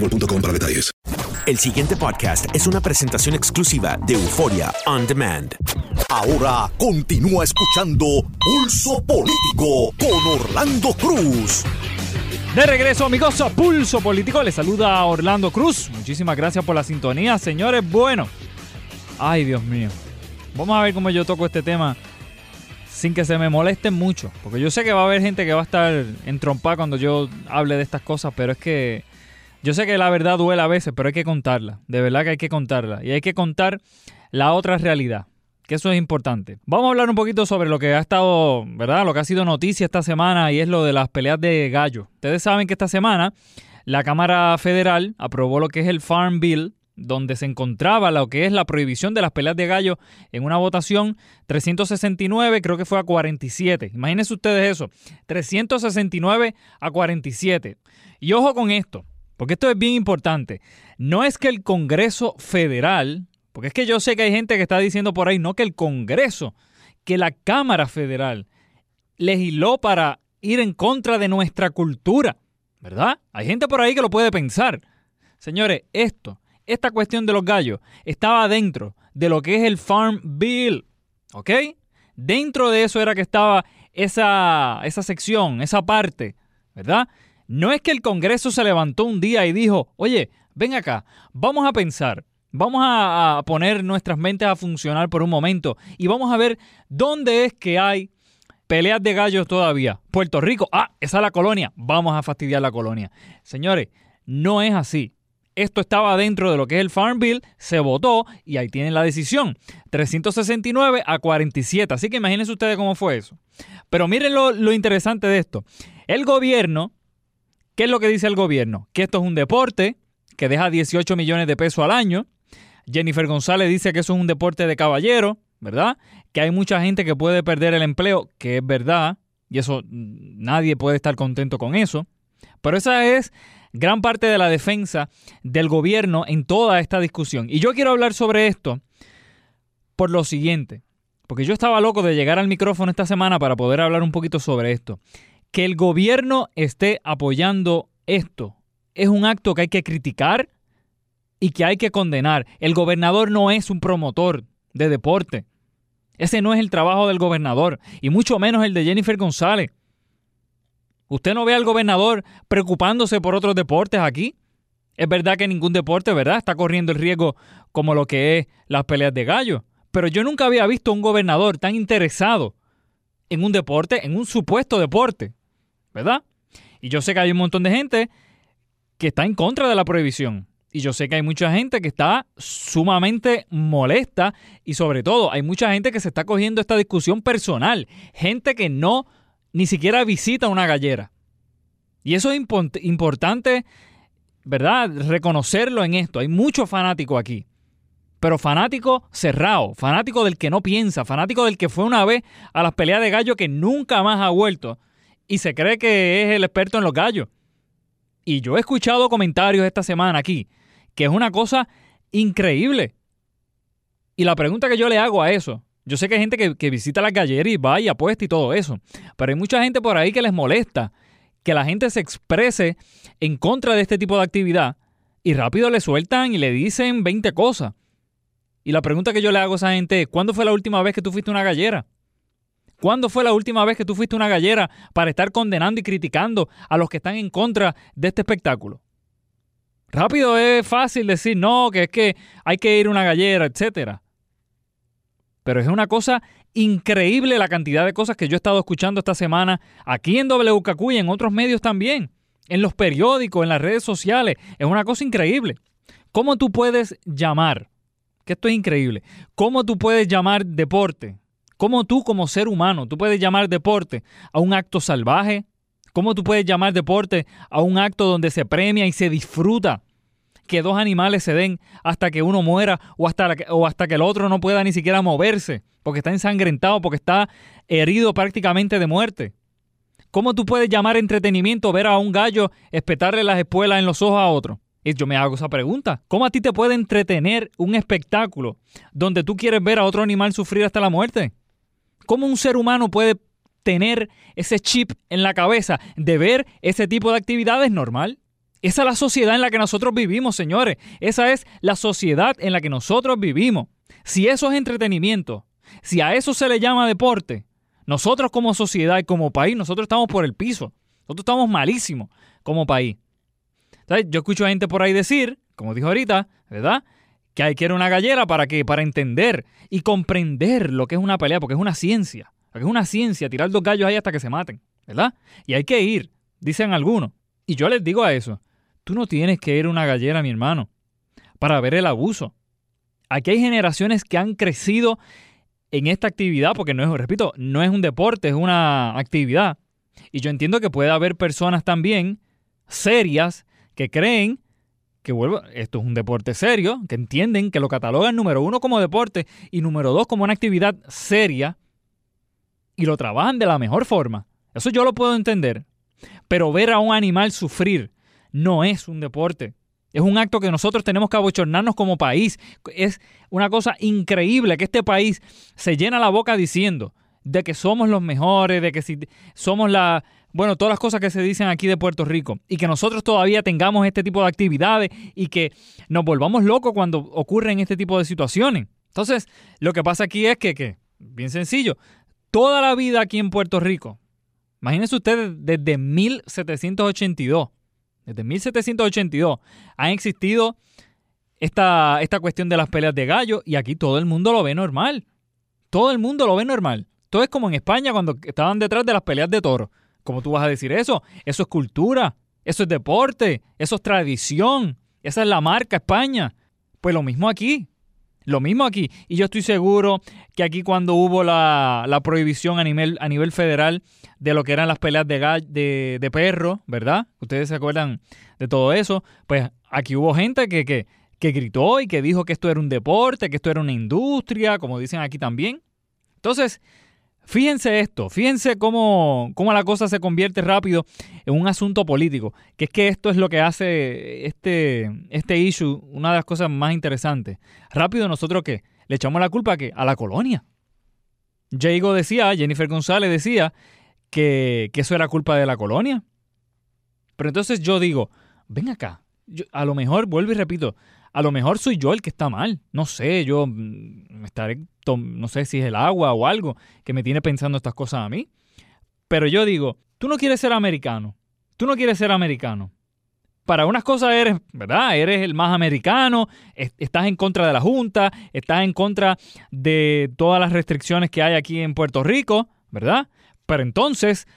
boostmobile.com para detalles. El siguiente podcast es una presentación exclusiva de Euforia On Demand. Ahora continúa escuchando Pulso Político con Orlando Cruz. De regreso, amigos, a Pulso Político. Les saluda Orlando Cruz. Muchísimas gracias por la sintonía, señores. Bueno, ay, Dios mío. Vamos a ver cómo yo toco este tema sin que se me molesten mucho. Porque yo sé que va a haber gente que va a estar entrompada cuando yo hable de estas cosas, pero es que yo sé que la verdad duele a veces, pero hay que contarla. De verdad que hay que contarla. Y hay que contar la otra realidad. Que eso es importante. Vamos a hablar un poquito sobre lo que ha estado, ¿verdad? Lo que ha sido noticia esta semana y es lo de las peleas de gallo. Ustedes saben que esta semana la Cámara Federal aprobó lo que es el Farm Bill, donde se encontraba lo que es la prohibición de las peleas de gallo en una votación 369, creo que fue a 47. Imagínense ustedes eso, 369 a 47. Y ojo con esto, porque esto es bien importante. No es que el Congreso Federal, porque es que yo sé que hay gente que está diciendo por ahí, no que el Congreso, que la Cámara Federal legisló para ir en contra de nuestra cultura, ¿verdad? Hay gente por ahí que lo puede pensar. Señores, esto, esta cuestión de los gallos, estaba dentro de lo que es el Farm Bill, ¿ok? Dentro de eso era que estaba esa, esa sección, esa parte, ¿verdad? No es que el Congreso se levantó un día y dijo, oye, ven acá, vamos a pensar, vamos a, poner nuestras mentes a funcionar por un momento y vamos a ver dónde es que hay peleas de gallos todavía. Puerto Rico, ah, esa es la colonia, vamos a fastidiar la colonia. Señores, no es así. Esto estaba dentro de lo que es el Farm Bill, se votó y ahí tienen la decisión. 369 a 47. Así que imagínense ustedes cómo fue eso. Pero miren lo, lo interesante de esto. El gobierno ¿Qué es lo que dice el gobierno? Que esto es un deporte que deja 18 millones de pesos al año. Jennifer González dice que eso es un deporte de caballero, ¿verdad? Que hay mucha gente que puede perder el empleo, que es verdad, y eso nadie puede estar contento con eso. Pero esa es gran parte de la defensa del gobierno en toda esta discusión. Y yo quiero hablar sobre esto por lo siguiente, porque yo estaba loco de llegar al micrófono esta semana para poder hablar un poquito sobre esto que el gobierno esté apoyando esto es un acto que hay que criticar y que hay que condenar. El gobernador no es un promotor de deporte. Ese no es el trabajo del gobernador y mucho menos el de Jennifer González. Usted no ve al gobernador preocupándose por otros deportes aquí. Es verdad que ningún deporte, ¿verdad? Está corriendo el riesgo como lo que es las peleas de gallo. Pero yo nunca había visto un gobernador tan interesado en un deporte, en un supuesto deporte, ¿verdad? Y yo sé que hay un montón de gente que está en contra de la prohibición. Y yo sé que hay mucha gente que está sumamente molesta y sobre todo hay mucha gente que se está cogiendo esta discusión personal. Gente que no ni siquiera visita una gallera. Y eso es importante, ¿verdad? Reconocerlo en esto. Hay muchos fanáticos aquí. Pero fanático cerrado, fanático del que no piensa, fanático del que fue una vez a las peleas de gallo que nunca más ha vuelto y se cree que es el experto en los gallos. Y yo he escuchado comentarios esta semana aquí, que es una cosa increíble. Y la pregunta que yo le hago a eso, yo sé que hay gente que, visita las galleras y va y apuesta y todo eso, pero hay mucha gente por ahí que les molesta que la gente se exprese en contra de este tipo de actividad y rápido le sueltan y le dicen 20 cosas. Y la pregunta que yo le hago a esa gente es, ¿cuándo fue la última vez que tú fuiste una gallera? ¿Cuándo fue la última vez que tú fuiste una gallera para estar condenando y criticando a los que están en contra de este espectáculo? Rápido es fácil decir, no, que es que hay que ir a una gallera, etc. Pero es una cosa increíble la cantidad de cosas que yo he estado escuchando esta semana aquí en WKQ y en otros medios también, en los periódicos, en las redes sociales. Es una cosa increíble. ¿Cómo tú puedes llamar? Que esto es increíble. ¿Cómo tú puedes llamar deporte ¿Cómo tú como ser humano, tú puedes llamar deporte a un acto salvaje? ¿Cómo tú puedes llamar deporte a un acto donde se premia y se disfruta que dos animales se den hasta que uno muera o hasta, o hasta que el otro no pueda ni siquiera moverse porque está ensangrentado, porque está herido prácticamente de muerte? ¿Cómo tú puedes llamar entretenimiento ver a un gallo espetarle las espuelas en los ojos a otro? Y yo me hago esa pregunta. ¿Cómo a ti te puede entretener un espectáculo donde tú quieres ver a otro animal sufrir hasta la muerte? ¿Cómo un ser humano puede tener ese chip en la cabeza de ver ese tipo de actividades normal? Esa es la sociedad en la que nosotros vivimos, señores. Esa es la sociedad en la que nosotros vivimos. Si eso es entretenimiento, si a eso se le llama deporte, nosotros como sociedad y como país, nosotros estamos por el piso. Nosotros estamos malísimos como país. Yo escucho a gente por ahí decir, como dijo ahorita, ¿verdad? Que hay que ir a una gallera para que para entender y comprender lo que es una pelea, porque es una ciencia, porque es una ciencia tirar dos gallos ahí hasta que se maten, ¿verdad? Y hay que ir, dicen algunos. Y yo les digo a eso, tú no tienes que ir a una gallera, mi hermano, para ver el abuso. Aquí hay generaciones que han crecido en esta actividad, porque no es, repito, no es un deporte, es una actividad. Y yo entiendo que puede haber personas también serias que creen que vuelvo, esto es un deporte serio, que entienden que lo catalogan número uno como deporte y número dos como una actividad seria y lo trabajan de la mejor forma. Eso yo lo puedo entender. Pero ver a un animal sufrir no es un deporte. Es un acto que nosotros tenemos que abochornarnos como país. Es una cosa increíble que este país se llena la boca diciendo de que somos los mejores, de que si somos la, bueno, todas las cosas que se dicen aquí de Puerto Rico y que nosotros todavía tengamos este tipo de actividades y que nos volvamos locos cuando ocurren este tipo de situaciones. Entonces, lo que pasa aquí es que, que bien sencillo, toda la vida aquí en Puerto Rico, imagínense ustedes desde 1782, desde 1782 han existido esta, esta cuestión de las peleas de gallo y aquí todo el mundo lo ve normal. Todo el mundo lo ve normal. Todo es como en España cuando estaban detrás de las peleas de toros. ¿Cómo tú vas a decir eso? Eso es cultura, eso es deporte, eso es tradición, esa es la marca España. Pues lo mismo aquí, lo mismo aquí. Y yo estoy seguro que aquí cuando hubo la, prohibición a nivel, a nivel federal de lo que eran las peleas de, de, de perro, ¿verdad? Ustedes se acuerdan de todo eso. Pues aquí hubo gente que, que, que gritó y que dijo que esto era un deporte, que esto era una industria, como dicen aquí también. Entonces, Fíjense esto, fíjense cómo, cómo, la cosa se convierte rápido en un asunto político, que es que esto es lo que hace este, este issue, una de las cosas más interesantes. Rápido nosotros que le echamos la culpa a, ¿qué? a la colonia. Jago decía, Jennifer González decía que, eso era culpa de la colonia. Pero entonces yo digo, ven acá, a lo mejor, vuelvo y repito, a lo mejor soy yo el que está mal. No sé, yo mm, estaré, no sé si es el agua o algo que me tiene pensando estas cosas a mí. Pero yo digo, tú no quieres ser americano. Tú no quieres ser americano. Para unas cosas eres, ¿verdad? Eres el más americano, estás en contra de la Junta, estás en contra de todas las restricciones que hay aquí en Puerto Rico, ¿verdad? Pero entonces,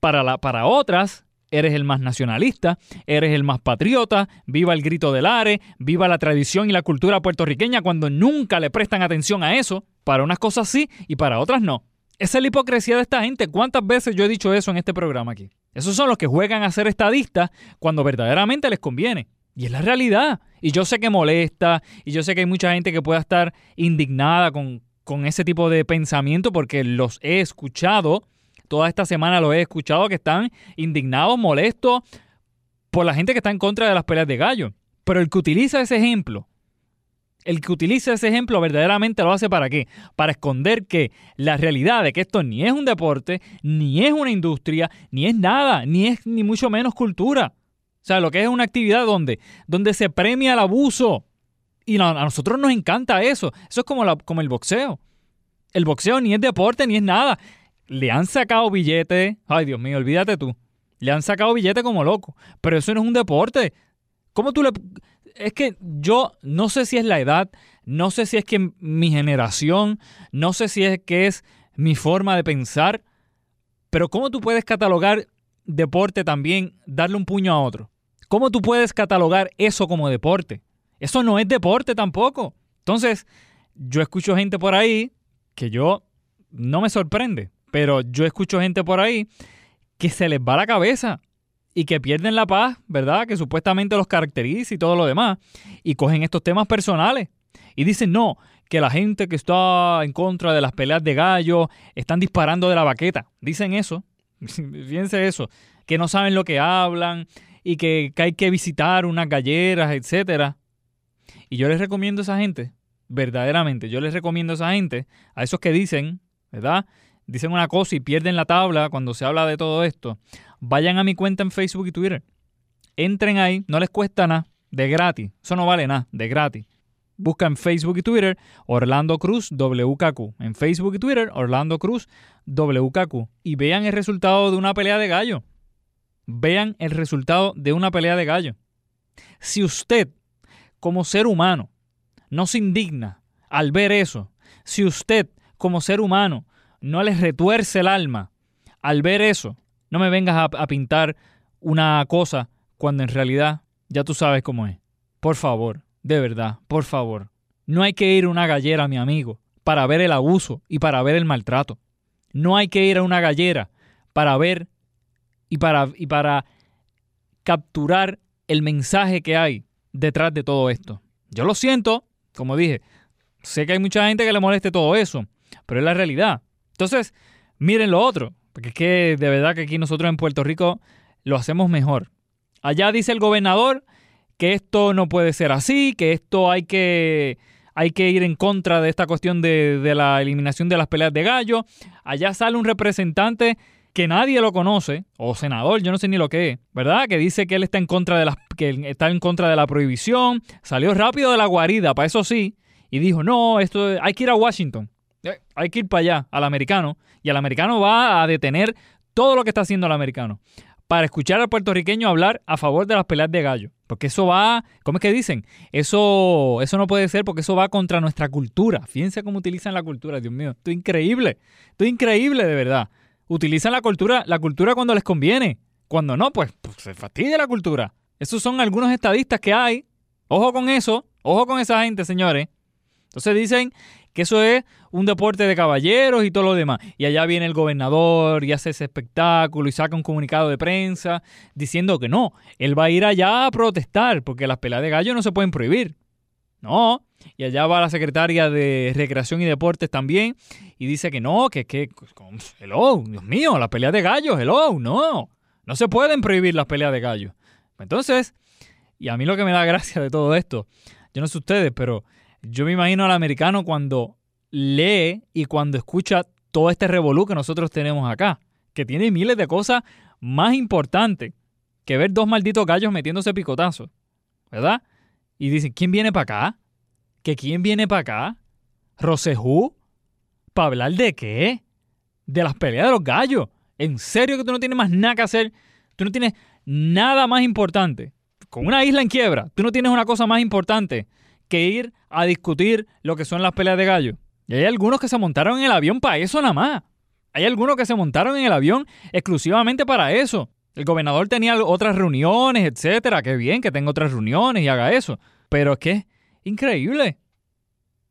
para, la, para otras, eres el más nacionalista, eres el más patriota, viva el grito del are, viva la tradición y la cultura puertorriqueña cuando nunca le prestan atención a eso. Para unas cosas sí y para otras no. Esa es la hipocresía de esta gente. ¿Cuántas veces yo he dicho eso en este programa aquí? Esos son los que juegan a ser estadistas cuando verdaderamente les conviene. Y es la realidad. Y yo sé que molesta, y yo sé que hay mucha gente que pueda estar indignada con, con ese tipo de pensamiento porque los he escuchado toda esta semana lo he escuchado que están indignados, molestos por la gente que está en contra de las peleas de gallo. Pero el que utiliza ese ejemplo, el que utiliza ese ejemplo verdaderamente lo hace para qué? Para esconder que la realidad de que esto ni es un deporte, ni es una industria, ni es nada, ni es ni mucho menos cultura. O sea, lo que es una actividad donde, donde se premia el abuso. Y a nosotros nos encanta eso. Eso es como, la, como el boxeo. El boxeo ni es deporte ni es nada le han sacado billetes. Ay, Dios mío, olvídate tú. Le han sacado billetes como loco. Pero eso no es un deporte. ¿Cómo tú le.? Es que yo no sé si es la edad, no sé si es que mi generación, no sé si es que es mi forma de pensar, pero ¿cómo tú puedes catalogar deporte también, darle un puño a otro? ¿Cómo tú puedes catalogar eso como deporte? Eso no es deporte tampoco. Entonces, yo escucho gente por ahí que yo no me sorprende. Pero yo escucho gente por ahí que se les va la cabeza y que pierden la paz, ¿verdad? Que supuestamente los caracteriza y todo lo demás. Y cogen estos temas personales y dicen, no, que la gente que está en contra de las peleas de gallo están disparando de la baqueta. Dicen eso. Fíjense eso. Que no saben lo que hablan y que, hay que visitar unas galleras, etc. Y yo les recomiendo a esa gente, verdaderamente, yo les recomiendo a esa gente, a esos que dicen, ¿verdad? Dicen una cosa y pierden la tabla cuando se habla de todo esto, vayan a mi cuenta en Facebook y Twitter. Entren ahí, no les cuesta nada, de gratis. Eso no vale nada, de gratis. Busca en Facebook y Twitter Orlando Cruz WKQ. En Facebook y Twitter Orlando Cruz WKQ. Y vean el resultado de una pelea de gallo. Vean el resultado de una pelea de gallo. Si usted, como ser humano, no se indigna al ver eso, si usted, como ser humano, no les retuerce el alma al ver eso. No me vengas a, pintar una cosa cuando en realidad ya tú sabes cómo es. Por favor, de verdad, por favor. No hay que ir a una gallera, mi amigo, para ver el abuso y para ver el maltrato. No hay que ir a una gallera para ver y para, y para capturar el mensaje que hay detrás de todo esto. Yo lo siento, como dije, sé que hay mucha gente que le moleste todo eso, pero es la realidad. Entonces, miren lo otro, porque es que de verdad que aquí nosotros en Puerto Rico lo hacemos mejor. Allá dice el gobernador que esto no puede ser así, que esto hay que, hay que ir en contra de esta cuestión de, la eliminación de las peleas de gallo. Allá sale un representante que nadie lo conoce, o senador, yo no sé ni lo que es, ¿verdad? Que dice que él está en contra de la, que está en contra de la prohibición, salió rápido de la guarida, para eso sí, y dijo, no, esto hay que ir a Washington. Eh, hay que ir para allá, al americano, y el americano va a detener todo lo que está haciendo el americano para escuchar al puertorriqueño hablar a favor de las peleas de gallo. Porque eso va, ¿cómo es que dicen? Eso, eso no puede ser porque eso va contra nuestra cultura. Fíjense cómo utilizan la cultura, Dios mío. Esto es increíble. Esto es increíble, de verdad. Utilizan la cultura, la cultura cuando les conviene. Cuando no, pues, pues se fastidia la cultura. Esos son algunos estadistas que hay. Ojo con eso. Ojo con esa gente, señores. Entonces dicen que eso es un deporte de caballeros y todo lo demás. Y allá viene el gobernador y hace ese espectáculo y saca un comunicado de prensa diciendo que no, él va a ir allá a protestar porque las peleas de gallo no se pueden prohibir. No, y allá va la secretaria de Recreación y Deportes también y dice que no, que, que, hello, Dios mío, las peleas de gallos, hello, no, no se pueden prohibir las peleas de gallos. Entonces, y a mí lo que me da gracia de todo esto, yo no sé ustedes, pero yo me imagino al americano cuando lee y cuando escucha todo este revolú que nosotros tenemos acá, que tiene miles de cosas más importantes que ver dos malditos gallos metiéndose picotazos, ¿verdad? Y dicen, ¿quién viene para acá? ¿Que quién viene para acá? ¿Rosejú? ¿Para hablar de qué? De las peleas de los gallos. ¿En serio que tú no tienes más nada que hacer? Tú no tienes nada más importante. Con una isla en quiebra, tú no tienes una cosa más importante que ir a discutir lo que son las peleas de gallo. Y hay algunos que se montaron en el avión para eso nada más. Hay algunos que se montaron en el avión exclusivamente para eso. El gobernador tenía otras reuniones, etcétera. Qué bien que tenga otras reuniones y haga eso. Pero es que increíble.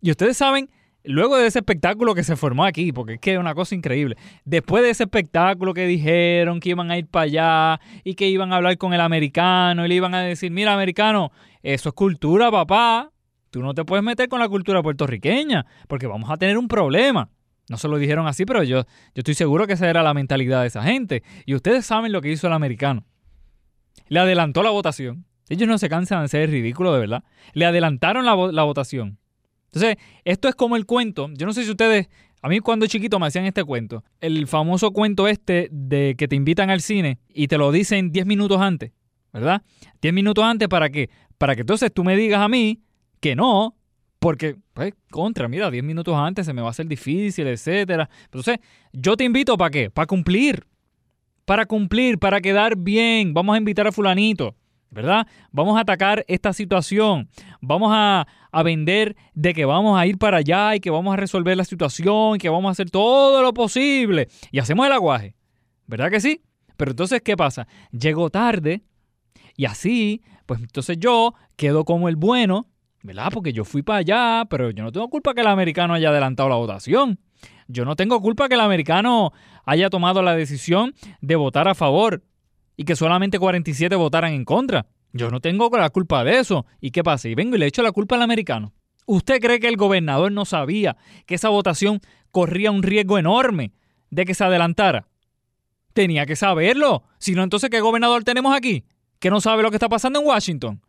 Y ustedes saben, luego de ese espectáculo que se formó aquí, porque es que es una cosa increíble, después de ese espectáculo que dijeron que iban a ir para allá y que iban a hablar con el americano y le iban a decir, mira americano, eso es cultura, papá. Tú no te puedes meter con la cultura puertorriqueña, porque vamos a tener un problema. No se lo dijeron así, pero yo, yo estoy seguro que esa era la mentalidad de esa gente. Y ustedes saben lo que hizo el americano. Le adelantó la votación. Ellos no se cansan de ser ridículos, de verdad. Le adelantaron la, la votación. Entonces, esto es como el cuento. Yo no sé si ustedes, a mí cuando chiquito me hacían este cuento. El famoso cuento este de que te invitan al cine y te lo dicen 10 minutos antes, ¿verdad? 10 minutos antes para qué? Para que entonces tú me digas a mí que no, porque, pues, contra, mira, 10 minutos antes se me va a hacer difícil, etcétera. Entonces, yo te invito para qué? Para cumplir. Para cumplir, para quedar bien. Vamos a invitar a fulanito. ¿verdad? Vamos a atacar esta situación, vamos a, vender de que vamos a ir para allá y que vamos a resolver la situación, y que vamos a hacer todo lo posible y hacemos el aguaje, ¿verdad que sí? Pero entonces, ¿qué pasa? Llego tarde y así, pues entonces yo quedo como el bueno, ¿verdad? Porque yo fui para allá, pero yo no tengo culpa que el americano haya adelantado la votación. Yo no tengo culpa que el americano haya tomado la decisión de votar a favor y que solamente 47 votaran en contra. Yo no tengo la culpa de eso. ¿Y qué pasa? Y vengo y le echo la culpa al americano. ¿Usted cree que el gobernador no sabía que esa votación corría un riesgo enorme de que se adelantara? Tenía que saberlo. Si no, entonces, ¿qué gobernador tenemos aquí? ¿Que no sabe lo que está pasando en Washington?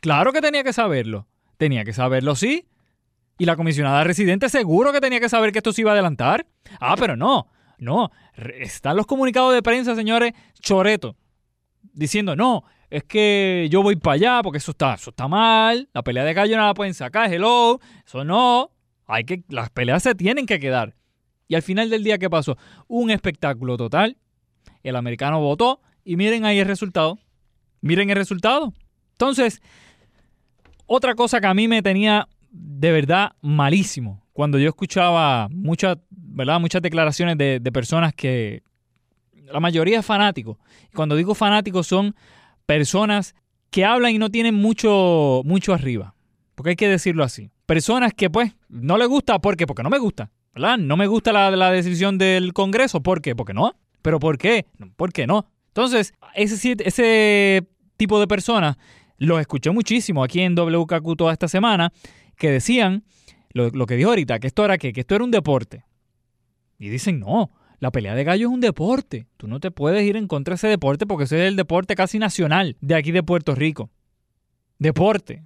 Claro que tenía que saberlo. Tenía que saberlo, sí. Y la comisionada residente seguro que tenía que saber que esto se iba a adelantar. Ah, pero no. No. Están los comunicados de prensa, señores, choreto diciendo, no, es que yo voy para allá porque eso está, eso está mal, la pelea de gallo no la pueden sacar, hello, eso no, hay que, las peleas se tienen que quedar. Y al final del día, ¿qué pasó? Un espectáculo total, el americano votó y miren ahí el resultado, miren el resultado. Entonces, otra cosa que a mí me tenía de verdad malísimo, cuando yo escuchaba muchas, ¿verdad? muchas declaraciones de, personas que, la mayoría es fanáticos. Cuando digo fanáticos son personas que hablan y no tienen mucho, mucho arriba. Porque hay que decirlo así. Personas que pues no les gusta, ¿por qué? Porque no me gusta. ¿verdad? No me gusta la, la decisión del Congreso, ¿por qué? Porque no. ¿Pero por qué? ¿Por qué no? Entonces, ese, ese tipo de personas los escuché muchísimo aquí en WKQ toda esta semana que decían lo, lo que dijo ahorita, que esto era que esto era un deporte. Y dicen, no, la pelea de gallo es un deporte. Tú no te puedes ir en contra de ese deporte porque ese es el deporte casi nacional de aquí de Puerto Rico. Deporte.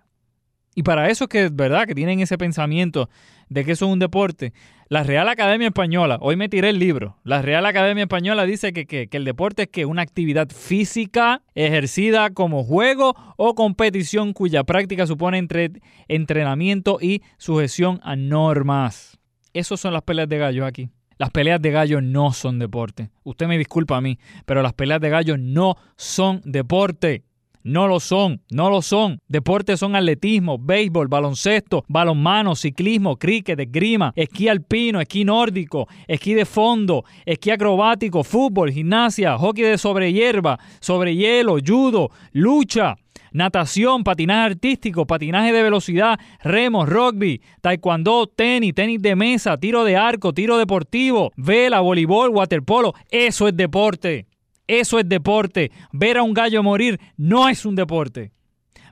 Y para eso es que es verdad que tienen ese pensamiento de que eso es un deporte. La Real Academia Española, hoy me tiré el libro, la Real Academia Española dice que, que, el deporte es que una actividad física ejercida como juego o competición cuya práctica supone entre, entrenamiento y sujeción a normas. Esas son las peleas de gallo aquí. Las peleas de gallo no son deporte. Usted me disculpa a mí, pero las peleas de gallo no son deporte. No lo son, no lo son. Deportes son atletismo, béisbol, baloncesto, balonmano, ciclismo, cricket, esgrima, esquí alpino, esquí nórdico, esquí de fondo, esquí acrobático, fútbol, gimnasia, hockey de sobre hierba, sobre hielo, judo, lucha, natación, patinaje artístico, patinaje de velocidad, remos, rugby, taekwondo, tenis, tenis de mesa, tiro de arco, tiro deportivo, vela, voleibol, waterpolo. Eso es deporte. Eso es deporte. Ver a un gallo morir no es un deporte.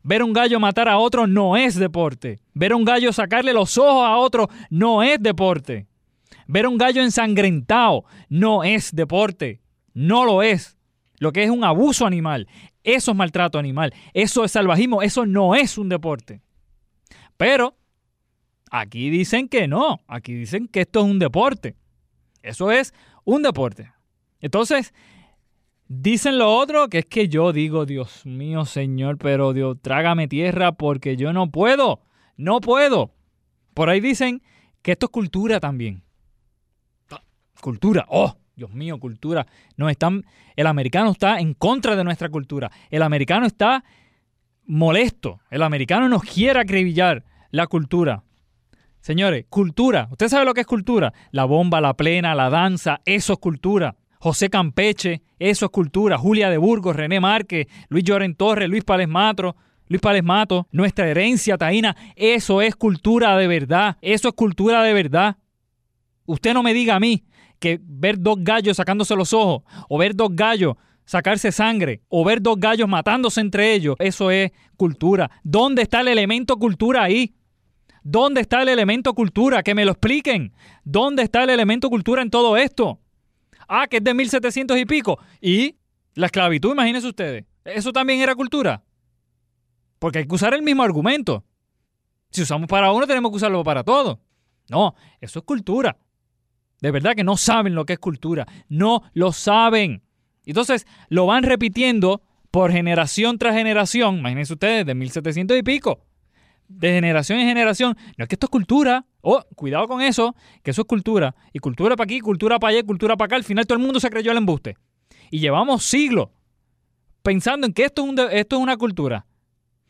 Ver a un gallo matar a otro no es deporte. Ver a un gallo sacarle los ojos a otro no es deporte. Ver a un gallo ensangrentado no es deporte. No lo es. Lo que es un abuso animal. Eso es maltrato animal. Eso es salvajismo. Eso no es un deporte. Pero aquí dicen que no. Aquí dicen que esto es un deporte. Eso es un deporte. Entonces, dicen lo otro, que es que yo digo, Dios mío, Señor, pero Dios, trágame tierra porque yo no puedo. No puedo. Por ahí dicen que esto es cultura también. Cultura. Oh, Dios mío, cultura. No están, el americano está en contra de nuestra cultura. El americano está molesto. El americano nos quiere acribillar la cultura. Señores, cultura. ¿Usted sabe lo que es cultura? La bomba, la plena, la danza, eso es cultura. José Campeche, eso es cultura. Julia de Burgos, René Márquez, Luis Lloren Torres, Luis Pález Matro, Luis Pález Mato, nuestra herencia taína, eso es cultura de verdad, eso es cultura de verdad. Usted no me diga a mí que ver dos gallos sacándose los ojos o ver dos gallos sacarse sangre o ver dos gallos matándose entre ellos, eso es cultura. ¿Dónde está el elemento cultura ahí? ¿Dónde está el elemento cultura? Que me lo expliquen. ¿Dónde está el elemento cultura en todo esto? Ah, que es de 1700 y pico. Y la esclavitud, imagínense ustedes. ¿Eso también era cultura? Porque hay que usar el mismo argumento. Si usamos para uno, tenemos que usarlo para todo. No, eso es cultura. De verdad que no saben lo que es cultura. No lo saben. Entonces lo van repitiendo por generación tras generación. Imagínense ustedes, de 1700 y pico. De generación en generación. No es que esto es cultura. Oh, cuidado con eso, que eso es cultura. Y cultura para aquí, cultura para allá, cultura para acá. Al final todo el mundo se creyó el embuste. Y llevamos siglos pensando en que esto es, un esto es una cultura.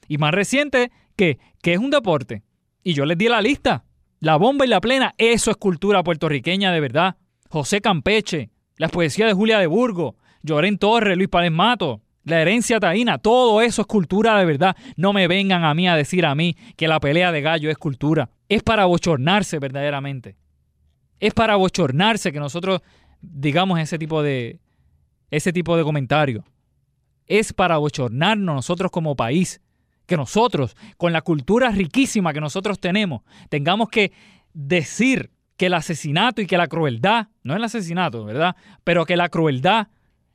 Y más reciente, que, que es un deporte. Y yo les di la lista. La bomba y la plena, eso es cultura puertorriqueña de verdad. José Campeche, las poesías de Julia de Burgos, Llorén Torres, Luis Párez Mato, la herencia taína, todo eso es cultura de verdad. No me vengan a mí a decir a mí que la pelea de gallo es cultura. Es para bochornarse verdaderamente. Es para bochornarse que nosotros digamos ese tipo de ese tipo de comentario. Es para bochornarnos nosotros como país que nosotros, con la cultura riquísima que nosotros tenemos, tengamos que decir que el asesinato y que la crueldad, no el asesinato, ¿verdad? Pero que la crueldad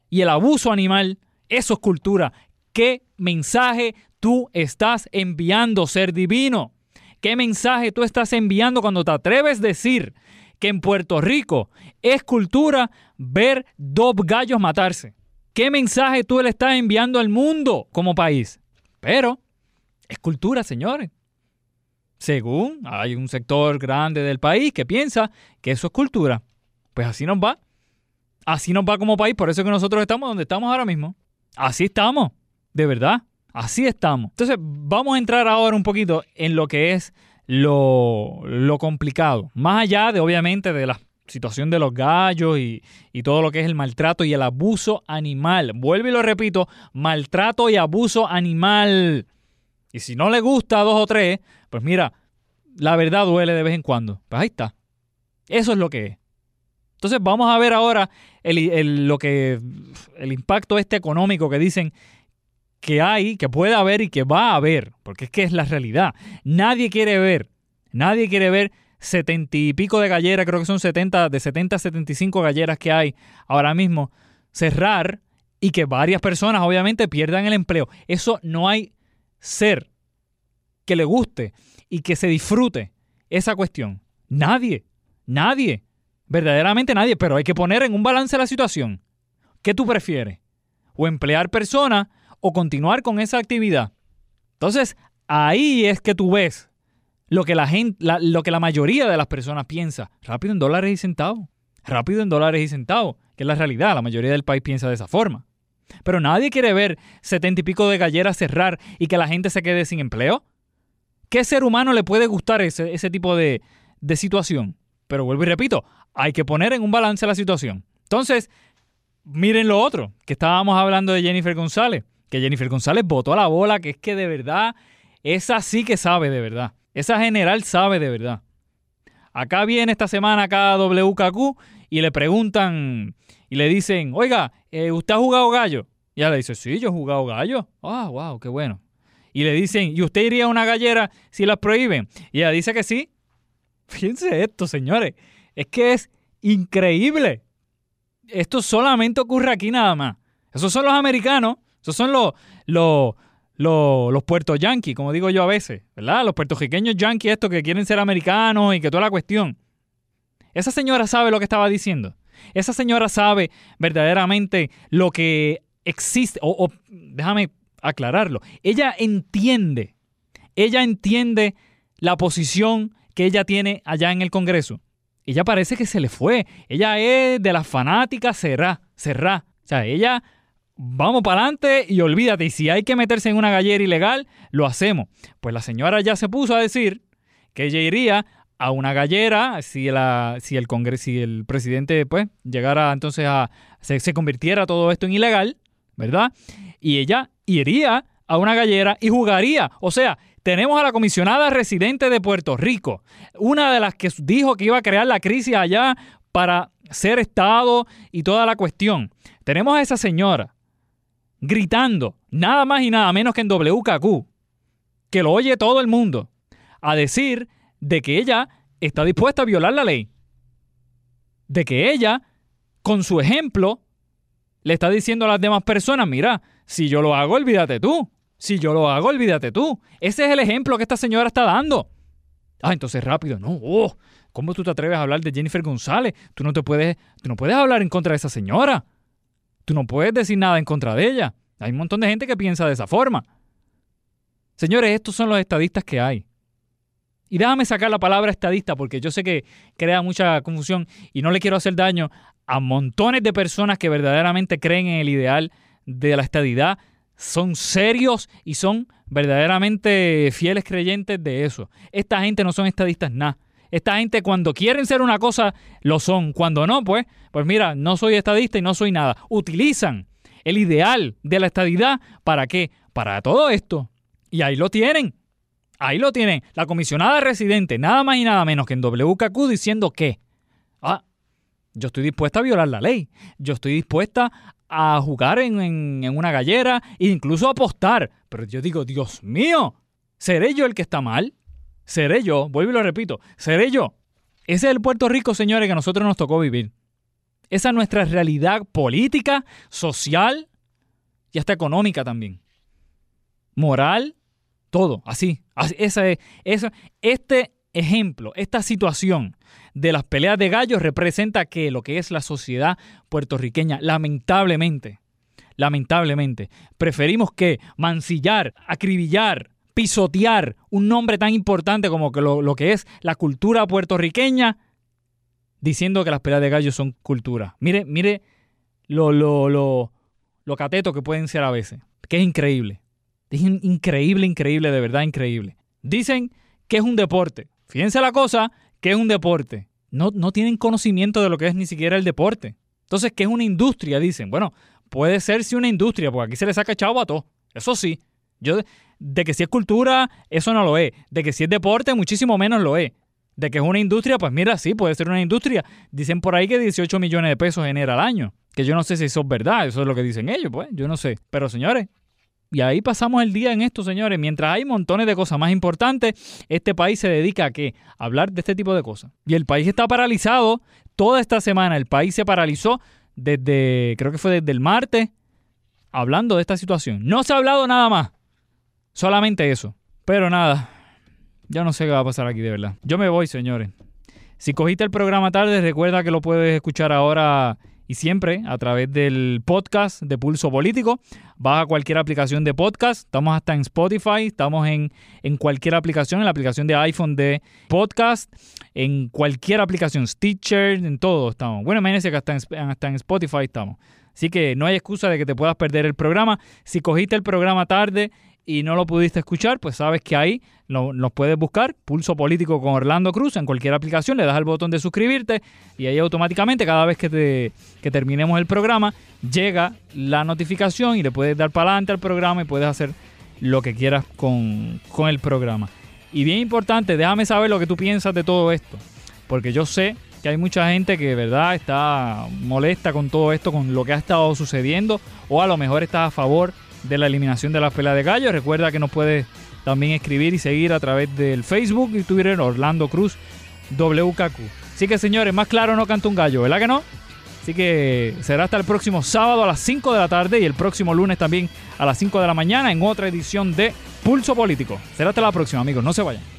y el abuso animal, eso es cultura. ¿Qué mensaje tú estás enviando, ser divino? ¿Qué mensaje tú estás enviando cuando te atreves a decir que en Puerto Rico es cultura ver dos gallos matarse? ¿Qué mensaje tú le estás enviando al mundo como país? Pero es cultura, señores. Según hay un sector grande del país que piensa que eso es cultura. Pues así nos va. Así nos va como país. Por eso es que nosotros estamos donde estamos ahora mismo. Así estamos. De verdad. Así estamos. Entonces vamos a entrar ahora un poquito en lo que es lo, complicado. Más allá de obviamente de la situación de los gallos y, y, todo lo que es el maltrato y el abuso animal. Vuelvo y lo repito, maltrato y abuso animal. Y si no le gusta dos o tres, pues mira, la verdad duele de vez en cuando. Pues ahí está. Eso es lo que es. Entonces vamos a ver ahora el, lo que, el impacto este económico que dicen que hay, que puede haber y que va a haber, porque es que es la realidad. Nadie quiere ver, nadie quiere ver setenta y pico de galleras, creo que son 70, de 70 a 75 galleras que hay ahora mismo, cerrar y que varias personas obviamente pierdan el empleo. Eso no hay ser que le guste y que se disfrute esa cuestión. Nadie, nadie, verdaderamente nadie, pero hay que poner en un balance la situación. ¿Qué tú prefieres? ¿O emplear personas o continuar con esa actividad? Entonces, ahí es que tú ves lo que la gente, lo que la mayoría de las personas piensa. Rápido en dólares y centavos. Rápido en dólares y centavos, que es la realidad. La mayoría del país piensa de esa forma. Pero nadie quiere ver setenta y pico de galleras cerrar y que la gente se quede sin empleo. ¿Qué ser humano le puede gustar ese, tipo de situación? Pero vuelvo y repito, hay que poner en un balance la situación. Entonces, miren lo otro, que estábamos hablando de Jennifer González, que Jennifer González votó a la bola, que es que de verdad, esa sí que sabe de verdad. Esa general sabe de verdad. Acá viene esta semana acá WKQ y le preguntan y le dicen, oiga, eh, ¿usted ha jugado gallo? Y ella le dice, sí, yo he jugado gallo. Ah, wow, qué bueno. Y le dicen, ¿y usted iría a una gallera si las prohíben? Y ella dice que sí. Fíjense esto, señores. Es que es increíble. Esto solamente ocurre aquí nada más. Esos son los americanos. Esos son los, los, los, los puerto yanquis, como digo yo a veces, ¿verdad? Los puertorriqueños yanquis estos que quieren ser americanos y que toda la cuestión. Esa señora sabe lo que estaba diciendo. Esa señora sabe verdaderamente lo que existe, o, déjame aclararlo, ella entiende, ella entiende la posición que ella tiene allá en el Congreso. Ella parece que se le fue. Ella es de las fanáticas, será, será. O sea, ella, vamos para adelante y olvídate. Y si hay que meterse en una gallera ilegal, lo hacemos. Pues la señora ya se puso a decir que ella iría a una gallera si, la, si el congreso, si el presidente pues llegara entonces a se, se convirtiera todo esto en ilegal, ¿verdad? Y ella iría a una gallera y jugaría. O sea, tenemos a la comisionada residente de Puerto Rico, una de las que dijo que iba a crear la crisis allá para ser Estado y toda la cuestión. Tenemos a esa señora gritando, nada más y nada menos que en WKQ, que lo oye todo el mundo, a decir de que ella está dispuesta a violar la ley. De que ella, con su ejemplo, le está diciendo a las demás personas, mira, si yo lo hago, olvídate tú. Si yo lo hago, olvídate tú. Ese es el ejemplo que esta señora está dando. Ah, entonces rápido, no. Oh, ¿Cómo tú te atreves a hablar de Jennifer González? Tú no te puedes, tú no puedes hablar en contra de esa señora. Tú no puedes decir nada en contra de ella. Hay un montón de gente que piensa de esa forma. Señores, estos son los estadistas que hay. Y déjame sacar la palabra estadista porque yo sé que crea mucha confusión y no le quiero hacer daño a montones de personas que verdaderamente creen en el ideal de la estadidad son serios y son verdaderamente fieles creyentes de eso. Esta gente no son estadistas nada. Esta gente cuando quieren ser una cosa, lo son. Cuando no, pues, pues mira, no soy estadista y no soy nada. Utilizan el ideal de la estadidad para qué? Para todo esto. Y ahí lo tienen. Ahí lo tienen. La comisionada residente, nada más y nada menos que en WKQ diciendo que, ah, yo estoy dispuesta a violar la ley. Yo estoy dispuesta a jugar en, una gallera e incluso apostar. Pero yo digo, Dios mío, ¿seré yo el que está mal? ¿Seré yo? Vuelvo y lo repito, ¿seré yo? Ese es el Puerto Rico, señores, que a nosotros nos tocó vivir. Esa es nuestra realidad política, social y hasta económica también. Moral, todo, así. esa es, este ejemplo, esta situación de las peleas de gallos representa que lo que es la sociedad puertorriqueña, lamentablemente, lamentablemente, preferimos que mancillar, acribillar, pisotear un nombre tan importante como que lo, que es la cultura puertorriqueña, diciendo que las peleas de gallos son cultura. Mire, mire lo, lo, lo, lo cateto que pueden ser a veces, que es increíble. Increíble, increíble, de verdad increíble. Dicen que es un deporte. Fíjense la cosa, que es un deporte. No, no tienen conocimiento de lo que es ni siquiera el deporte. Entonces, ¿qué es una industria? Dicen. Bueno, puede ser si una industria, porque aquí se le saca chavo a todo. Eso sí. Yo, de que si es cultura, eso no lo es. De que si es deporte, muchísimo menos lo es. De que es una industria, pues mira, sí, puede ser una industria. Dicen por ahí que 18 millones de pesos genera al año. Que yo no sé si eso es verdad, eso es lo que dicen ellos, pues, yo no sé. Pero señores, y ahí pasamos el día en esto, señores. Mientras hay montones de cosas más importantes, este país se dedica a qué? A hablar de este tipo de cosas. Y el país está paralizado. Toda esta semana el país se paralizó desde, creo que fue desde el martes, hablando de esta situación. No se ha hablado nada más. Solamente eso. Pero nada, ya no sé qué va a pasar aquí de verdad. Yo me voy, señores. Si cogiste el programa tarde, recuerda que lo puedes escuchar ahora y siempre a través del podcast de Pulso Político. Vas a cualquier aplicación de podcast, estamos hasta en Spotify, estamos en, en cualquier aplicación, en la aplicación de iPhone de podcast, en cualquier aplicación, Stitcher, en todo estamos. Bueno, imagínense que hasta en, hasta en Spotify estamos. Así que no hay excusa de que te puedas perder el programa. Si cogiste el programa tarde y no lo pudiste escuchar, pues sabes que ahí nos puedes buscar, Pulso Político con Orlando Cruz, en cualquier aplicación, le das al botón de suscribirte y ahí automáticamente cada vez que, te, terminemos el programa llega la notificación y le puedes dar para adelante al programa y puedes hacer lo que quieras con, con el programa. Y bien importante, déjame saber lo que tú piensas de todo esto, porque yo sé que hay mucha gente que verdad está molesta con todo esto, con lo que ha estado sucediendo, o a lo mejor está a favor de la eliminación de la pelea de gallos. Recuerda que nos puedes también escribir y seguir a través del Facebook y Twitter Orlando Cruz WKQ. Así que señores, más claro no canta un gallo, ¿verdad que no? Así que será hasta el próximo sábado a las 5 de la tarde y el próximo lunes también a las 5 de la mañana en otra edición de Pulso Político. Será hasta la próxima, amigos. No se vayan.